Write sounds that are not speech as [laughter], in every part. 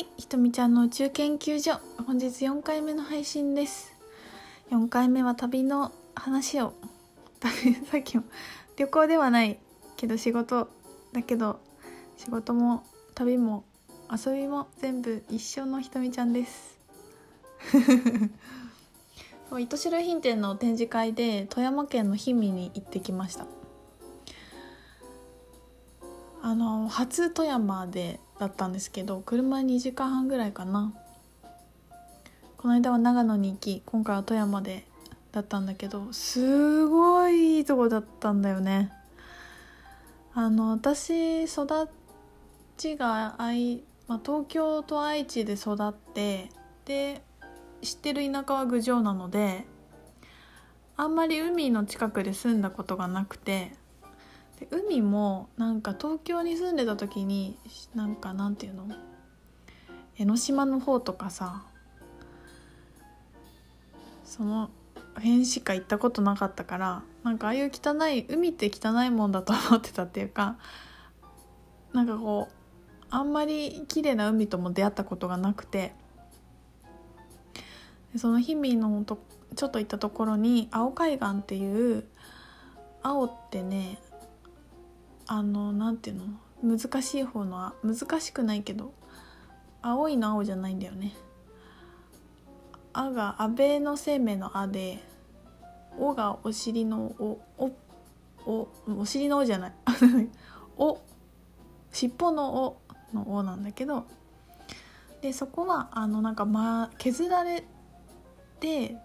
はいひとみちゃんの宇宙研究所本日4回目の配信です。4回目は旅の話を [laughs] さっきも旅行ではないけど仕事だけど仕事も旅も遊びも全部一緒のひとみちゃんです。[laughs] 糸代品店の展示会で富山県の氷見に行ってきましたあの初富山でだったんですけど車2時間半ぐらいかな。この間は長野に行き今回は富山でだったんだけどすごいいいとこだったんだよね。あの私育ちが愛、まあ、東京と愛知で育ってで知ってる田舎は郡上なのであんまり海の近くで住んだことがなくてで海もなんか東京に住んでた時になんかなんていうの？江ノ島の方とかさその辺しか行ったことなかったからなんかああいう汚い海って汚いもんだと思ってたっていうかなんかこうあんまり綺麗な海とも出会ったことがなくてその氷見のとちょっと行ったところに青海岸っていう青ってねあのなんていうの？難しい方の難しくないけど青いの青じゃないんだよね「あ」が安倍の生命の「あ」で「お」がお尻のお「お」おお尻の「お」じゃない「[laughs] お」尻尾の「お」の「お」なんだけどでそこはあのなんか、ま、削られて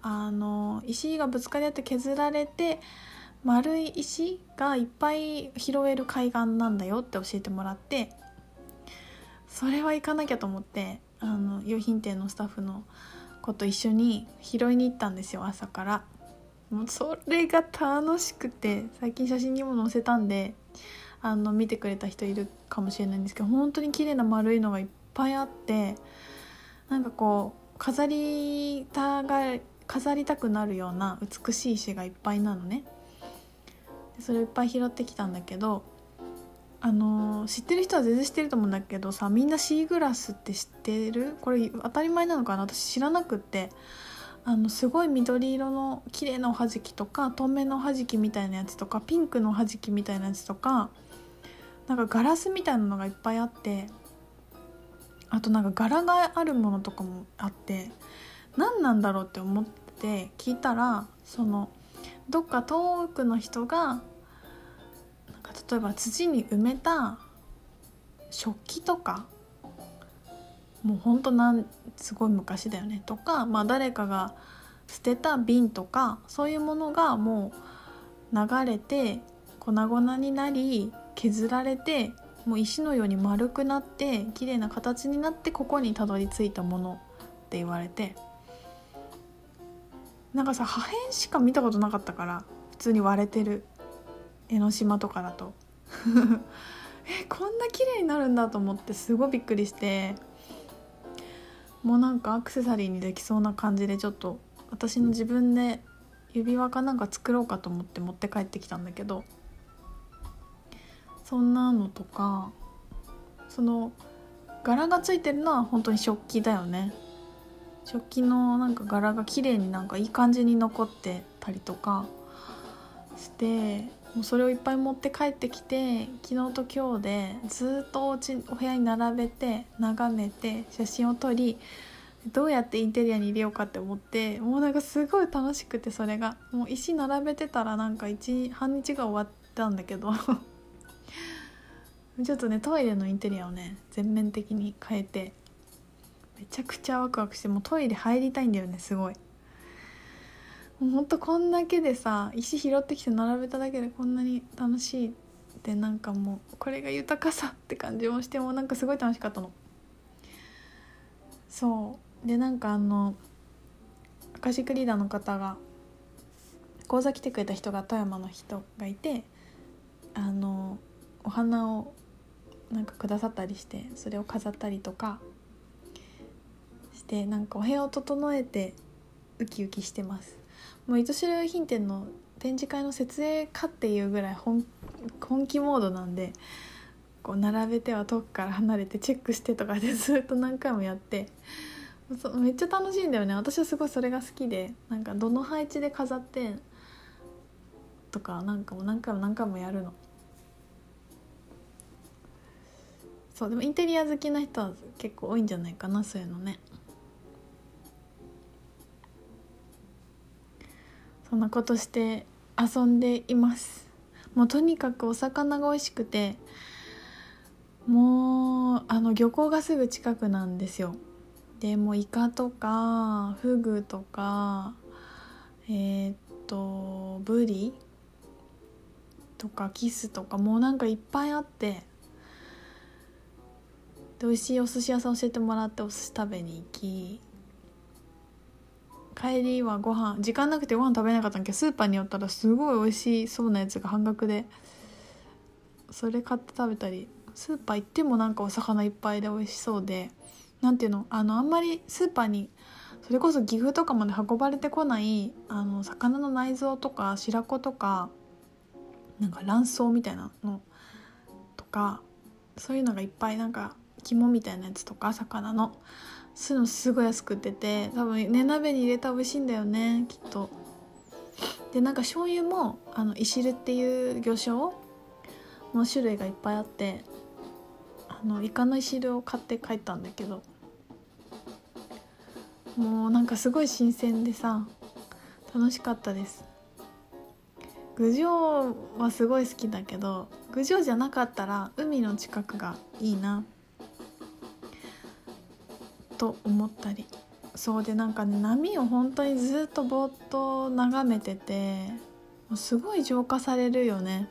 あの石がぶつかり合って削られて丸い石がいっぱい拾える海岸なんだよって教えてもらってそれは行かなきゃと思ってあの用品店のスタッフの子と一緒に拾いに行ったんですよ朝から。もうそれが楽しくて最近写真にも載せたんであの見てくれた人いるかもしれないんですけど本当に綺麗な丸いのがいっぱいあってなんかこう飾りたが飾りたくなるような美しい石がいっぱいなのね。それいっぱい拾ってきたんだけどあの、知ってる人は全然知ってると思うんだけどさみんなシーグラスって知ってる？これ当たり前なのかな？私知らなくって。あのすごい緑色の綺麗なおはじきとか透明なおはじきみたいなやつとかピンクのおはじきみたいなやつとかなんかガラスみたいなのがいっぱいあってあとなんか柄があるものとかもあって何なんだろうって思って聞いたらその「どっか遠くの人がなんか例えば土に埋めた食器とかもうほんとなんすごい昔だよねとか、まあ、誰かが捨てた瓶とかそういうものがもう流れて粉々になり削られてもう石のように丸くなって綺麗な形になってここにたどり着いたものって言われて。なんかさ破片しか見たことなかったから普通に割れてる。江ノ島とかだと。[laughs] えこんな綺麗になるんだと思ってすごいびっくりして。もうなんかアクセサリーにできそうな感じでちょっと私の自分で指輪かなんか作ろうかと思って持って帰ってきたんだけどそんなのとかその柄がついてるのは本当に食器だよね。食器のなんか柄が綺麗になんかいい感じに残ってたりとかしてもうそれをいっぱい持って帰ってきて昨日と今日でずっとお家お部屋に並べて眺めて写真を撮りどうやってインテリアに入れようかって思ってもうなんかすごい楽しくてそれが。もう石並べてたらなんか1半日が終わったんだけど。[laughs] ちょっとねトイレのインテリアをね全面的に変えてめちゃくちゃワクワクしてもうトイレ入りたいんだよねすごい。もうほんとこんだけでさ石拾ってきて並べただけでこんなに楽しいってなんかもうこれが豊かさって感じもしてもなんかすごい楽しかったの。そう。でなんかあのアカシックリーダーの方が講座来てくれた人が富山の人がいてあのお花をなんかくださったりしてそれを飾ったりとかしてなんかお部屋を整えてウキウキしてます。もう糸代品店の展示会の設営かっていうぐらい本本気モードなんでこう並べては遠くから離れてチェックしてとかで [laughs] ずっと何回もやって。めっちゃ楽しいんだよね。私はすごいそれが好きでなんかどの配置で飾ってとかなんかも何回も何回もやるの。そうでもインテリア好きな人は結構多いんじゃないかなそういうのね。そんなことして遊んでいます。もうとにかくお魚が美味しくてもうあの漁港がすぐ近くなんですよ。でもイカとかフグとかえー、っとブリとかキスとかもうなんかいっぱいあってで美味しいお寿司屋さん教えてもらってお寿司食べに行き帰りはご飯時間なくてご飯食べなかったんだけどスーパーに寄ったらすごい美味しそうなやつが半額でそれ買って食べたりスーパー行ってもなんかお魚いっぱいで美味しそうで何ていうのあのあんまりスーパーにそれこそ岐阜とかまで運ばれてこないあの魚の内臓とか白子とかなんか卵巣みたいなのとかそういうのがいっぱいなんか肝みたいなやつとか魚の。そういうのすごい安く売ってて多分ね鍋に入れたら美味しいんだよねきっと。でなんか醤油もあのいしるっていう魚醤の種類がいっぱいあってあのイカのいしるを買って帰ったんだけどもうなんかすごい新鮮でさ楽しかったです。郡上はすごい好きだけど郡上じゃなかったら海の近くがいいな。と思ったりそうでなんかね波を本当にずっとぼーっと眺めててすごい浄化されるよね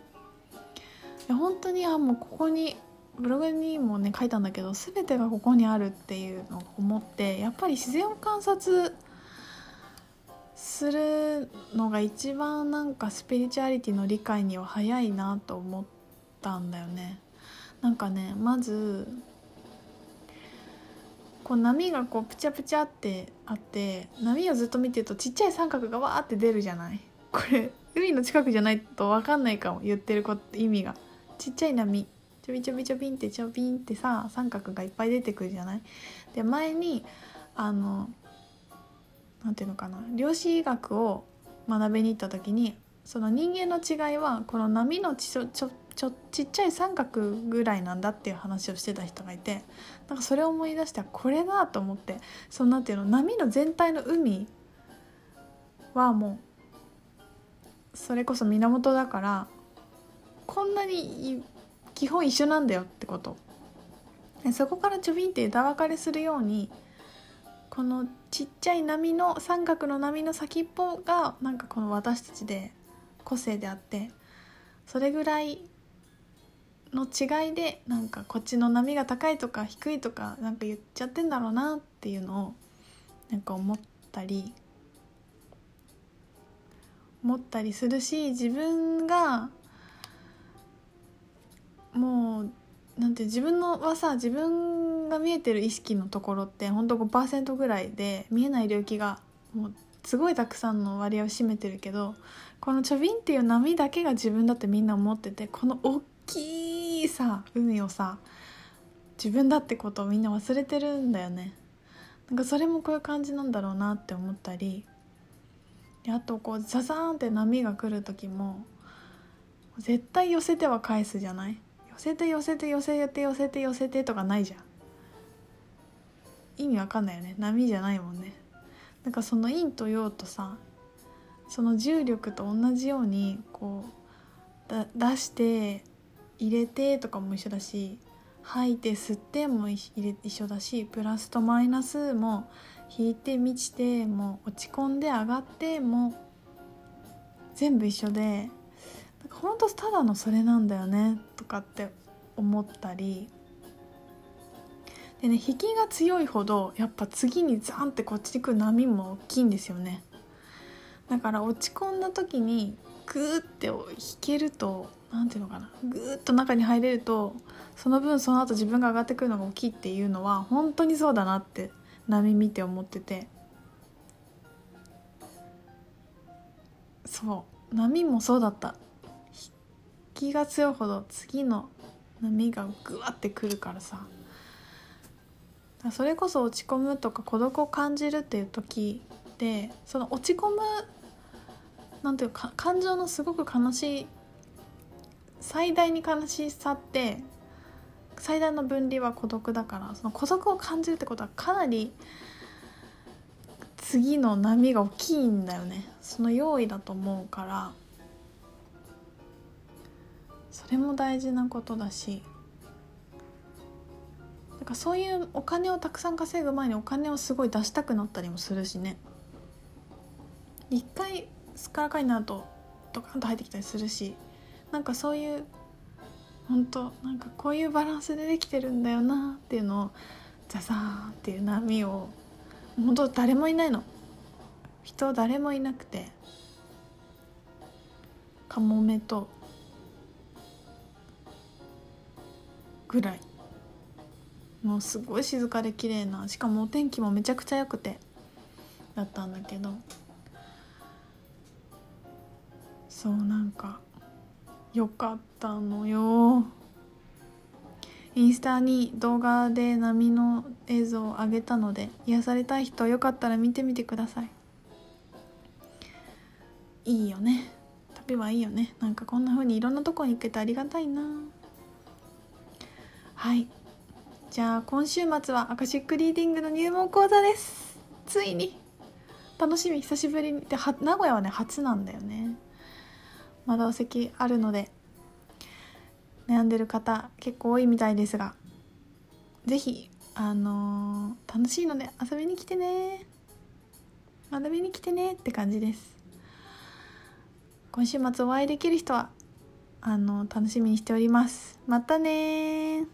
本当にあもうここにブログにもね書いたんだけど全てがここにあるっていうのを思ってやっぱり自然を観察するのが一番なんかスピリチュアリティの理解には早いなと思ったんだよね。なんかねまずこう波がこうプチャプチャってあって波をずっと見てるとちっちゃい三角がわーって出るじゃない？これ海の近くじゃないと分かんないかも言ってること意味が。ちっちゃい波。ちょびちょびちょびんってちょびんってさ三角がいっぱい出てくるじゃない？で前にあのなんていうのかな。量子医学を学びに行った時にその人間の違いはこの波のちょちょちょちっちゃい三角ぐらいなんだっていう話をしてた人がいてなんかそれを思い出してこれだと思ってそのなんていうの波の全体の海はもうそれこそ源だからこんなに基本一緒なんだよってこと。そこからちょびんって枝分かれするようにこのちっちゃい波の三角の波の先っぽがなんかこの私たちで個性であってそれぐらいの違いでなんかこっちの波が高いとか低いとかなんか言っちゃってんだろうなっていうのをなんか思ったり思ったりするし自分がもうなんて自分のはさ自分が見えてる意識のところってほんと5%ぐらいで見えない領域がもうすごいたくさんの割合を占めてるけどこのちょびんっていう波だけが自分だってみんな思っててこの大きいさ海をさ自分だってことをみんな忘れてるんだよね。なんかそれもこういう感じなんだろうなって思ったり。あとこうザザーンって波が来る時も絶対寄せては返すじゃない？寄せて寄せて寄せて寄せて寄せてとかないじゃん。意味わかんないよね。波じゃないもんね。なんかその陰と陽とさその重力と同じようにこう出して入れてとかも一緒だし吐いて吸っても一緒だしプラスとマイナスも引いて満ちても落ち込んで上がっても全部一緒でほんとただのそれなんだよねとかって思ったり。でね引きが強いほどやっぱ次にザンってこっちに来る波も大きいんですよね。だから落ち込んだ時にグーって引けると何ていうのかな。グーッと中に入れるとその分その後自分が上がってくるのが大きいっていうのは本当にそうだなって波見て思ってて。そう。波もそうだった。引きが強いほど次の波がグワってくるからさ。それこそ落ち込むとか孤独を感じるっていう時でその落ち込むなんていうか感情のすごく悲しい最大に悲しさって最大の分離は孤独だからその孤独を感じるってことはかなり次の波が大きいんだよね。その用意だと思うから。それも大事なことだし。だかそういうお金をたくさん稼ぐ前にお金をすごい出したくなったりもするしね。一回すっからかになるとドカンと入ってきたりするし。なんかそういう本当なんかこういうバランスでできてるんだよなっていうのをザザーっていう波を本当誰もいないの。人誰もいなくてカモメとぐらいもうすごい静かで綺麗なしかもお天気もめちゃくちゃ良くてだったんだけどそうなんかよかったのよ。インスタに動画で波の映像を上げたので癒されたい人よかったら見てみてください。いいよね。旅はいいよね。なんかこんな風にいろんなとこに行けてありがたいな。はい。じゃあ今週末はアカシックリーディングの入門講座です。ついに。楽しみ。久しぶりにで名古屋はね初なんだよね。まだお席あるので悩んでる方結構多いみたいですが是非あのー、楽しいので遊びに来てね学びに来てねって感じです。今週末お会いできる人はあの楽しみにしております。またね